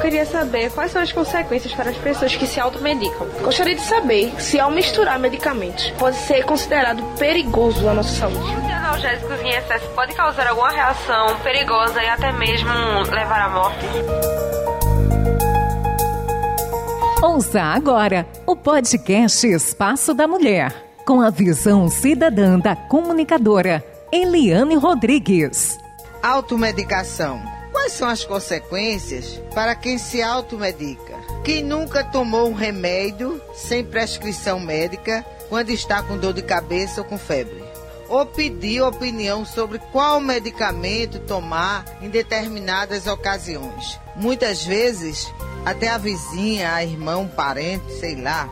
queria saber quais são as consequências para as pessoas que se automedicam. Gostaria de saber se ao misturar medicamentos pode ser considerado perigoso à nossa saúde. Os analgésicos em excesso pode causar alguma reação perigosa e até mesmo levar à morte. Ouça agora o podcast Espaço da Mulher, com a visão cidadã da comunicadora Eliane Rodrigues. Automedicação. Quais são as consequências para quem se automedica? Quem nunca tomou um remédio sem prescrição médica quando está com dor de cabeça ou com febre? Ou pediu opinião sobre qual medicamento tomar em determinadas ocasiões? Muitas vezes, até a vizinha, a irmã, um parente, sei lá,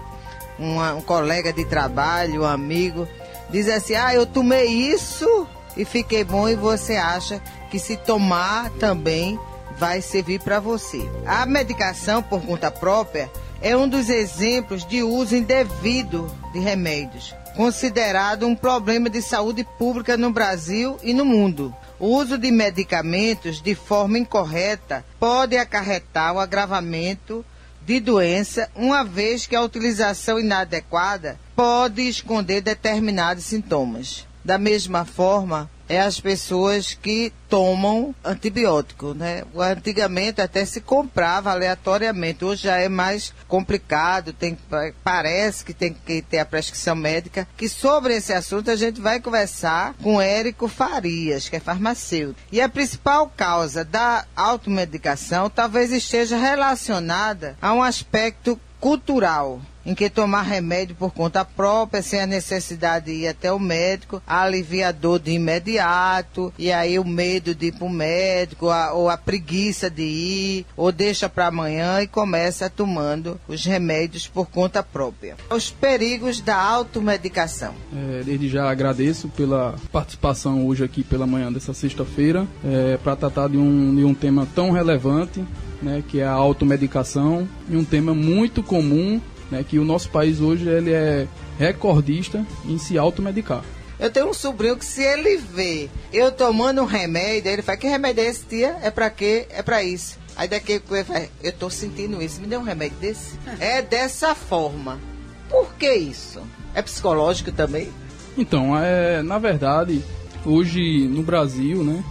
uma, um colega de trabalho, um amigo, diz assim: Ah, eu tomei isso e fiquei bom, e você acha que se tomar também vai servir para você. A medicação por conta própria é um dos exemplos de uso indevido de remédios, considerado um problema de saúde pública no Brasil e no mundo. O uso de medicamentos de forma incorreta pode acarretar o agravamento de doença, uma vez que a utilização inadequada pode esconder determinados sintomas. Da mesma forma, é as pessoas que tomam antibiótico, né? Antigamente até se comprava aleatoriamente, hoje já é mais complicado, tem, parece que tem que ter a prescrição médica, que sobre esse assunto a gente vai conversar com Érico Farias, que é farmacêutico. E a principal causa da automedicação talvez esteja relacionada a um aspecto cultural em que tomar remédio por conta própria, sem a necessidade de ir até o médico, alivia a dor de imediato, e aí o medo de ir para o médico, a, ou a preguiça de ir, ou deixa para amanhã e começa tomando os remédios por conta própria. Os perigos da automedicação. É, desde já agradeço pela participação hoje aqui pela manhã dessa sexta-feira, é, para tratar de um, de um tema tão relevante né, que é a automedicação, e um tema muito comum né, que o nosso país hoje ele é recordista em se automedicar. Eu tenho um sobrinho que se ele vê eu tomando um remédio, ele fala, que remédio é esse, tia? É pra quê? É pra isso. Aí daqui ele fala, eu tô sentindo isso, me dê um remédio desse? É dessa forma. Por que isso? É psicológico também? Então, é, na verdade, hoje no Brasil, né,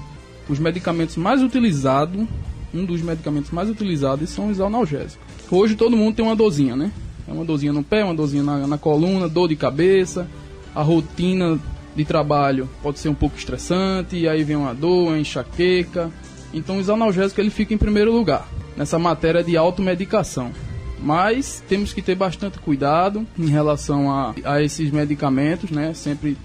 os medicamentos mais utilizados, um dos medicamentos mais utilizados são os analgésicos. Hoje todo mundo tem uma dozinha, né? É uma dorzinha no pé, uma dorzinha na, na coluna, dor de cabeça. A rotina de trabalho pode ser um pouco estressante, e aí vem uma dor, uma enxaqueca. Então os analgésicos ele fica em primeiro lugar nessa matéria de automedicação. Mas temos que ter bastante cuidado em relação a, a esses medicamentos, né? Sempre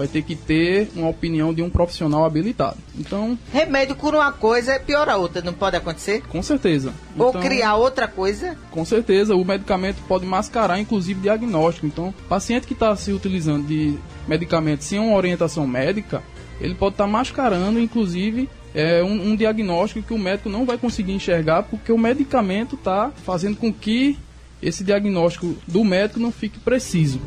vai ter que ter uma opinião de um profissional habilitado. Então, remédio cura uma coisa, piora a outra, não pode acontecer? Com certeza. Ou então, criar outra coisa? Com certeza, o medicamento pode mascarar inclusive diagnóstico. Então, paciente que está se utilizando de medicamento sem uma orientação médica, ele pode estar tá mascarando inclusive é um, um, diagnóstico que o médico não vai conseguir enxergar porque o medicamento está fazendo com que esse diagnóstico do médico não fique preciso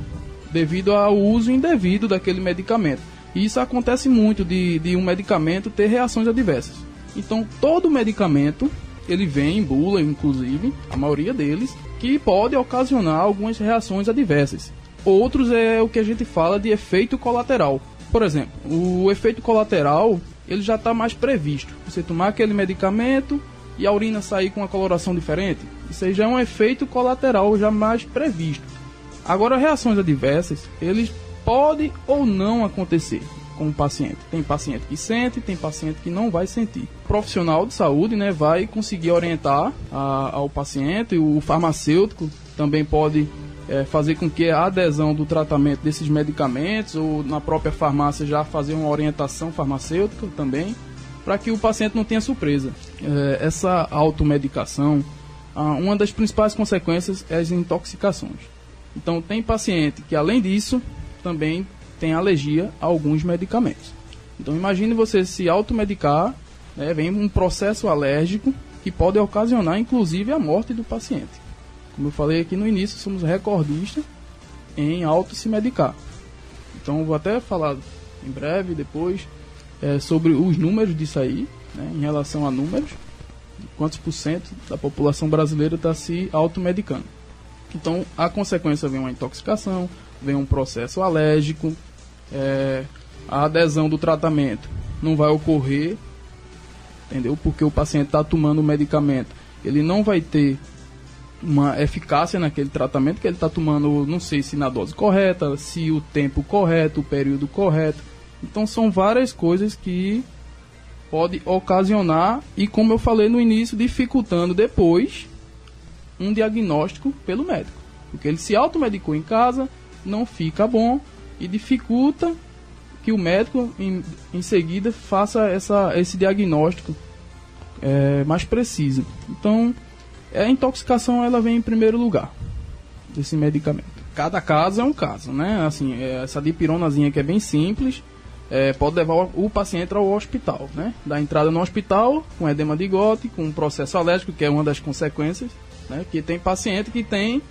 devido ao uso indevido daquele medicamento. E isso acontece muito de, de um medicamento ter reações adversas. Então, todo medicamento, ele vem em bula, inclusive, a maioria deles, que pode ocasionar algumas reações adversas. Outros é o que a gente fala de efeito colateral. Por exemplo, o efeito colateral, ele já está mais previsto. Você tomar aquele medicamento e a urina sair com uma coloração diferente, isso aí já é um efeito colateral já mais previsto. Agora, reações adversas, eles podem ou não acontecer com o paciente. Tem paciente que sente, tem paciente que não vai sentir. O profissional de saúde né, vai conseguir orientar a, ao paciente, o farmacêutico também pode é, fazer com que a adesão do tratamento desses medicamentos ou na própria farmácia já fazer uma orientação farmacêutica também, para que o paciente não tenha surpresa. É, essa automedicação, uma das principais consequências é as intoxicações. Então, tem paciente que, além disso, também tem alergia a alguns medicamentos. Então, imagine você se automedicar, né, vem um processo alérgico que pode ocasionar, inclusive, a morte do paciente. Como eu falei aqui no início, somos recordistas em auto se medicar. Então, vou até falar em breve, depois, é, sobre os números disso aí, né, em relação a números, quantos por cento da população brasileira está se automedicando. Então, a consequência vem uma intoxicação, vem um processo alérgico, é, a adesão do tratamento não vai ocorrer, entendeu? Porque o paciente está tomando o medicamento, ele não vai ter uma eficácia naquele tratamento que ele está tomando, não sei se na dose correta, se o tempo correto, o período correto. Então são várias coisas que pode ocasionar e como eu falei no início, dificultando depois um diagnóstico pelo médico. Porque ele se automedicou em casa, não fica bom e dificulta que o médico em, em seguida faça essa, esse diagnóstico é, mais preciso. Então, a intoxicação ela vem em primeiro lugar desse medicamento. Cada caso é um caso, né? Assim, é, essa dipironazinha que é bem simples, é, pode levar o, paciente ao hospital, né? Da entrada no hospital com edema de gote, com um processo alérgico, que é uma das consequências, né? Que tem paciente que tem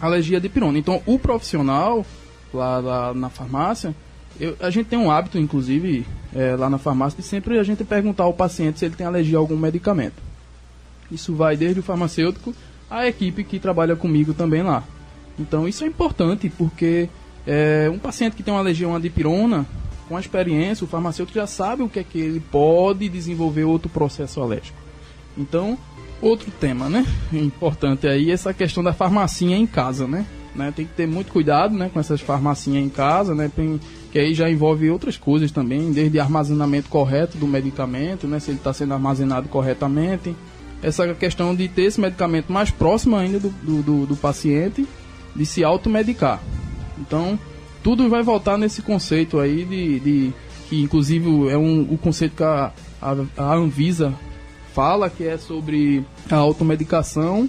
alergia de pirona. Então, o profissional lá, lá na farmácia, eu, a gente tem um hábito, inclusive, é, lá na farmácia, de sempre a gente perguntar ao paciente se ele tem alergia a algum medicamento. Isso vai desde o farmacêutico à equipe que trabalha comigo também lá. Então, isso é importante, porque é, um paciente que tem uma alergia a uma dipirona, com a experiência, o farmacêutico já sabe o que é que ele pode desenvolver outro processo alérgico. Então, outro tema, né? Importante aí essa questão da farmacinha em casa, né? né? Tem que ter muito cuidado, né, com essas farmacinhas em casa, né? Tem, que aí já envolve outras coisas também, desde armazenamento correto do medicamento, né? Se ele está sendo armazenado corretamente. Essa questão de ter esse medicamento mais próximo ainda do, do, do, do paciente, de se automedicar. Então, tudo vai voltar nesse conceito aí de, de que inclusive é um, o conceito que a, a, a Anvisa fala, que é sobre a automedicação,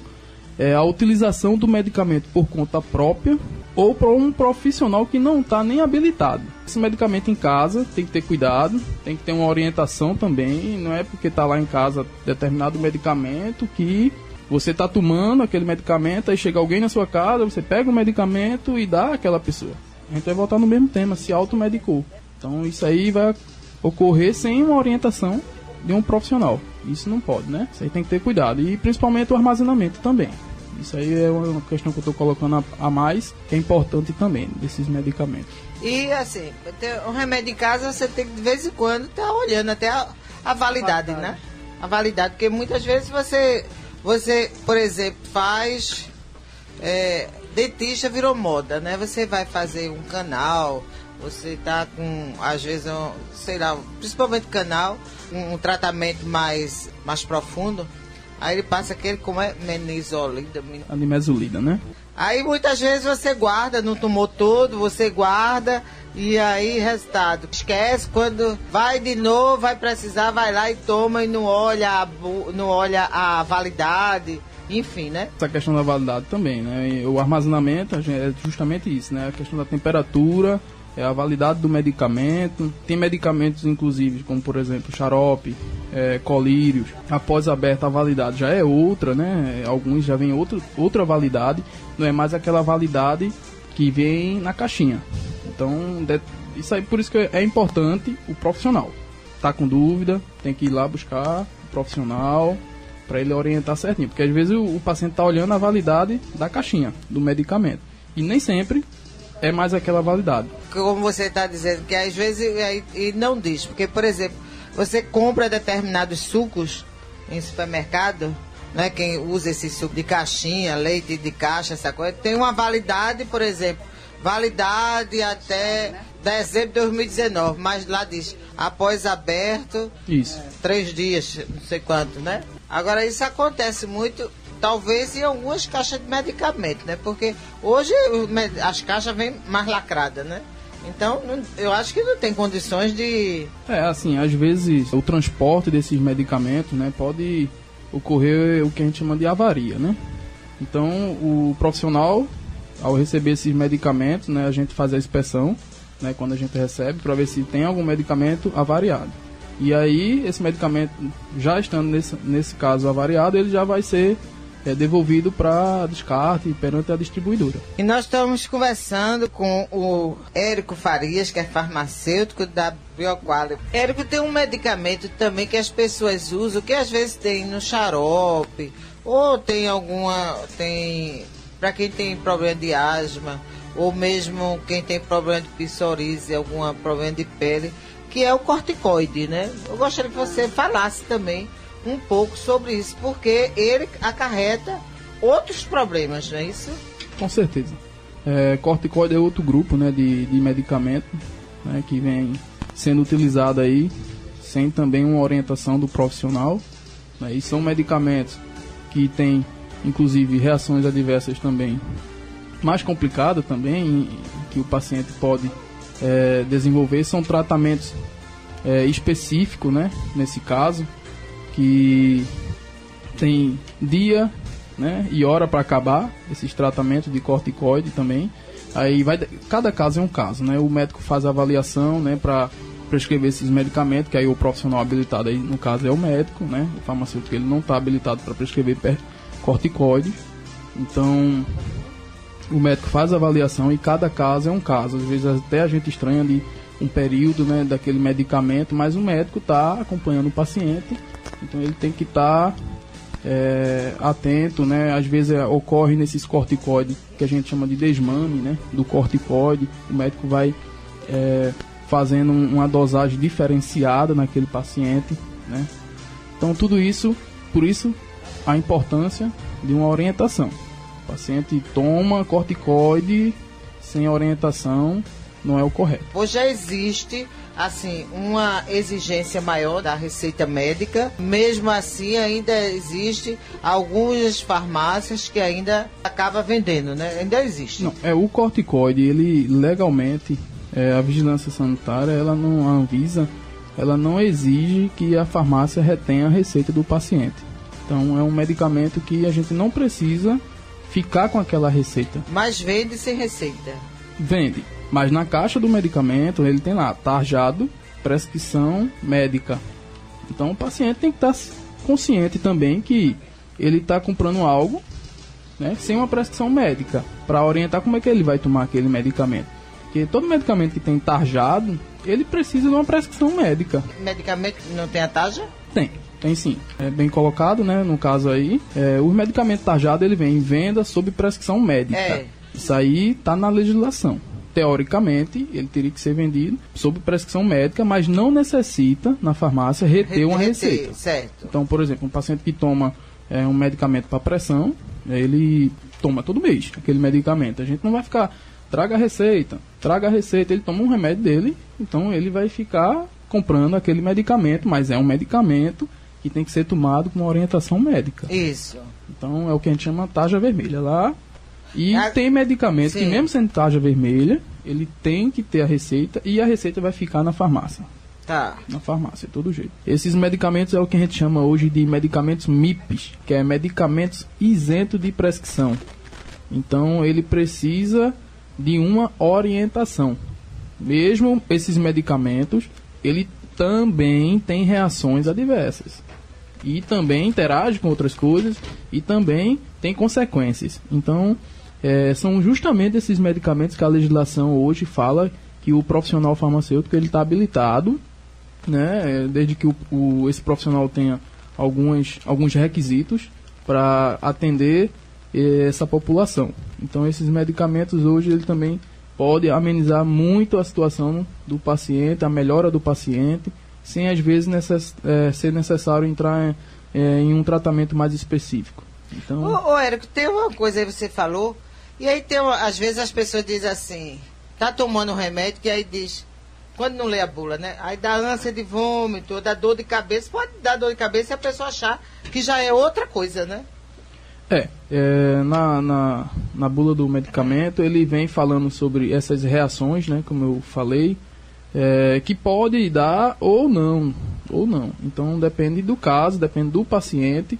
é a utilização do medicamento por conta própria ou para um profissional que não está nem habilitado. Esse medicamento em casa tem que ter cuidado, tem que ter uma orientação também. Não é porque está lá em casa determinado medicamento que você está tomando aquele medicamento, aí chega alguém na sua casa, você pega o medicamento e dá àquela pessoa. A gente vai voltar no mesmo tema, se automedicou. Então isso aí vai ocorrer sem uma orientação de um profissional. Isso não pode, né? Isso aí tem que ter cuidado. E principalmente o armazenamento também. Isso aí é uma questão que eu estou colocando a, mais, que é importante também, desses medicamentos. E assim, um remédio em casa você tem que de vez em quando estar tá olhando até a, a validade, a né? A validade, porque muitas vezes você, você por exemplo, faz. É, dentista virou moda, né? Você vai fazer um canal, você tá com, às vezes, um, sei lá, principalmente canal, um, um, tratamento mais, mais profundo. Aí ele passa aquele como é menizolida. Animesolida, né? Aí muitas vezes você guarda, não tomou todo, você guarda e aí resultado. Esquece quando vai de novo, vai precisar, vai lá e toma e não olha a, não olha a validade enfim, né? Essa questão da validade também, né? O armazenamento é justamente isso, né? A questão da temperatura, é a validade do medicamento. Tem medicamentos, inclusive, como por exemplo xarope, é, colírios. Após aberta a validade já é outra, né? Alguns já vem outra, outra validade. Não é mais aquela validade que vem na caixinha. Então, isso aí por isso que é importante o profissional. Tá com dúvida, tem que ir lá buscar o profissional para ele orientar certinho, porque às vezes o, o paciente está olhando a validade da caixinha do medicamento e nem sempre é mais aquela validade. Como você está dizendo, que às vezes e não diz, porque por exemplo, você compra determinados sucos em supermercado, né, quem usa esse suco de caixinha, leite de caixa, essa coisa, tem uma validade, por exemplo, validade até dezembro de 2019, mas lá diz após aberto, isso. três dias, não sei quanto, né? Agora isso acontece muito, talvez em algumas caixas de medicamento, né? Porque hoje as caixas vêm mais lacradas, né? Então, eu acho que não tem condições de. É, assim, às vezes o transporte desses medicamentos, né, pode ocorrer o que a gente chama de avaria, né? Então, o profissional, ao receber esses medicamentos, né, a gente faz a inspeção, né, quando a gente recebe, para ver se tem algum medicamento avariado. E aí, esse medicamento, já estando nesse, nesse caso avariado, ele já vai ser é devolvido para descarte perante a distribuidora. E nós estamos conversando com o Érico Farias, que é farmacêutico da Bioquali. Érico, tem um medicamento também que as pessoas usam, que às vezes tem no xarope, ou tem alguma. tem para quem tem problema de asma, ou mesmo quem tem problema de psoríase, algum problema de pele, que é o corticoide, né? Eu gostaria que você falasse também um pouco sobre isso, porque ele acarreta outros problemas, não é isso? Com certeza. É, corticoide é outro grupo né, de, de medicamento né, que vem sendo utilizado aí sem também uma orientação do profissional. Né, e são medicamentos que têm, inclusive, reações adversas também mais complicadas também, que o paciente pode é, desenvolver. São tratamentos é, específicos, né, nesse caso, que tem dia né, e hora para acabar esses tratamentos de corticoide também. Aí vai cada caso é um caso, né? O médico faz a avaliação, né, para prescrever esses medicamentos, que aí o profissional habilitado aí no caso é o médico, né? O farmacêutico ele não está habilitado para prescrever corticoide. Então, o médico faz a avaliação e cada caso é um caso. Às vezes até a gente estranha de um período, né, daquele medicamento, mas o médico está acompanhando o paciente então ele tem que estar tá, é, atento, né? Às vezes é, ocorre nesses corticoides que a gente chama de desmame, né? Do corticoide, o médico vai é, fazendo uma dosagem diferenciada naquele paciente, né? Então tudo isso, por isso a importância de uma orientação. O paciente toma corticoide sem orientação não é o correto. Hoje já existe assim, uma exigência maior da receita médica. Mesmo assim, ainda existe algumas farmácias que ainda acaba vendendo, né? Ainda existe. Não, é o corticoide, ele legalmente, é, a vigilância sanitária, ela não a Anvisa, ela não exige que a farmácia retenha a receita do paciente. Então, é um medicamento que a gente não precisa ficar com aquela receita. Mas vende sem receita. Vende. Mas na caixa do medicamento ele tem lá tarjado, prescrição médica. Então o paciente tem que estar consciente também que ele está comprando algo né, sem uma prescrição médica para orientar como é que ele vai tomar aquele medicamento. Porque todo medicamento que tem tarjado, ele precisa de uma prescrição médica. Medicamento não tem a tarja? Tem. Tem sim, é bem colocado, né? No caso aí, é, o medicamento tarjado ele vem em venda sob prescrição médica. É. Isso aí tá na legislação teoricamente, ele teria que ser vendido sob prescrição médica, mas não necessita, na farmácia, reter uma receita. Certo. Então, por exemplo, um paciente que toma é, um medicamento para pressão, ele toma todo mês aquele medicamento. A gente não vai ficar, traga a receita, traga a receita, ele toma um remédio dele, então ele vai ficar comprando aquele medicamento, mas é um medicamento que tem que ser tomado com uma orientação médica. Isso. Então é o que a gente chama taxa vermelha. Lá e a... tem medicamento Sim. que mesmo sendo tarja vermelha, ele tem que ter a receita e a receita vai ficar na farmácia. Tá. Na farmácia, todo jeito. Esses medicamentos é o que a gente chama hoje de medicamentos MIPs, que é medicamentos isento de prescrição. Então ele precisa de uma orientação. Mesmo esses medicamentos, ele também tem reações adversas. E também interage com outras coisas e também tem consequências. Então, é, são justamente esses medicamentos que a legislação hoje fala que o profissional farmacêutico ele está habilitado, né, desde que o, o, esse profissional tenha alguns, alguns requisitos para atender eh, essa população. Então esses medicamentos hoje ele também pode amenizar muito a situação do paciente, a melhora do paciente, sem às vezes necess, é, ser necessário entrar é, em um tratamento mais específico. Então... Ô, ô Érico, tem uma coisa aí que você falou e aí tem, às vezes as pessoas dizem assim, tá tomando um remédio que aí diz, quando não lê a bula, né? Aí dá ânsia de vômito, dá dor de cabeça, pode dar dor de cabeça e a pessoa achar que já é outra coisa, né? É, é na, na, na bula do medicamento ele vem falando sobre essas reações, né? Como eu falei, é, que pode dar ou não, ou não. Então depende do caso, depende do paciente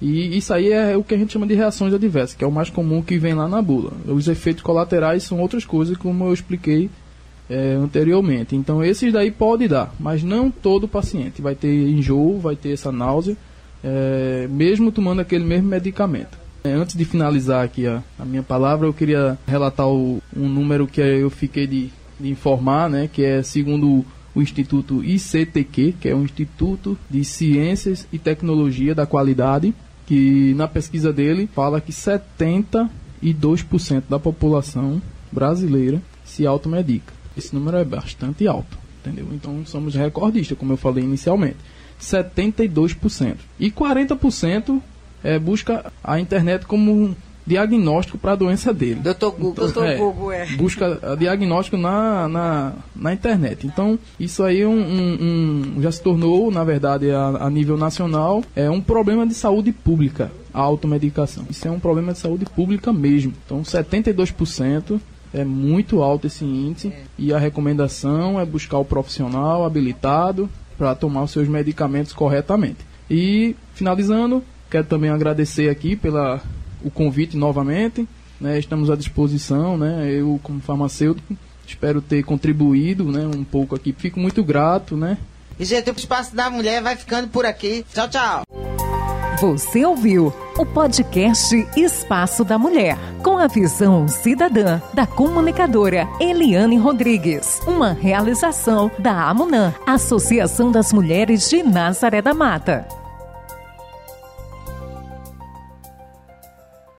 e isso aí é o que a gente chama de reações adversas, que é o mais comum que vem lá na bula. Os efeitos colaterais são outras coisas, como eu expliquei é, anteriormente. Então, esses daí pode dar, mas não todo paciente. Vai ter enjoo, vai ter essa náusea, é, mesmo tomando aquele mesmo medicamento. É, antes de finalizar aqui a, a minha palavra, eu queria relatar o, um número que eu fiquei de, de informar, né, que é segundo o Instituto ICTQ, que é o Instituto de Ciências e Tecnologia da Qualidade, que na pesquisa dele fala que 72% da população brasileira se automedica. Esse número é bastante alto, entendeu? Então somos recordistas, como eu falei inicialmente. 72%. E 40% é, busca a internet como diagnóstico para a doença dele. Doutor Google. Então, Doutor é, Google, é. Busca diagnóstico na, na, na internet. Então, isso aí um, um, um, já se tornou, na verdade, a, a nível nacional, é um problema de saúde pública, a automedicação. Isso é um problema de saúde pública mesmo. Então, 72% é muito alto esse índice é. e a recomendação é buscar o profissional habilitado para tomar os seus medicamentos corretamente. E finalizando, quero também agradecer aqui pela o convite novamente. Né, estamos à disposição, né, eu como farmacêutico espero ter contribuído né, um pouco aqui. Fico muito grato, né? E gente, o Espaço da Mulher vai ficando por aqui. Tchau, tchau. Você ouviu o podcast Espaço da Mulher, com a visão cidadã da comunicadora Eliane Rodrigues. Uma realização da AMUNAM, Associação das Mulheres de Nazaré da Mata.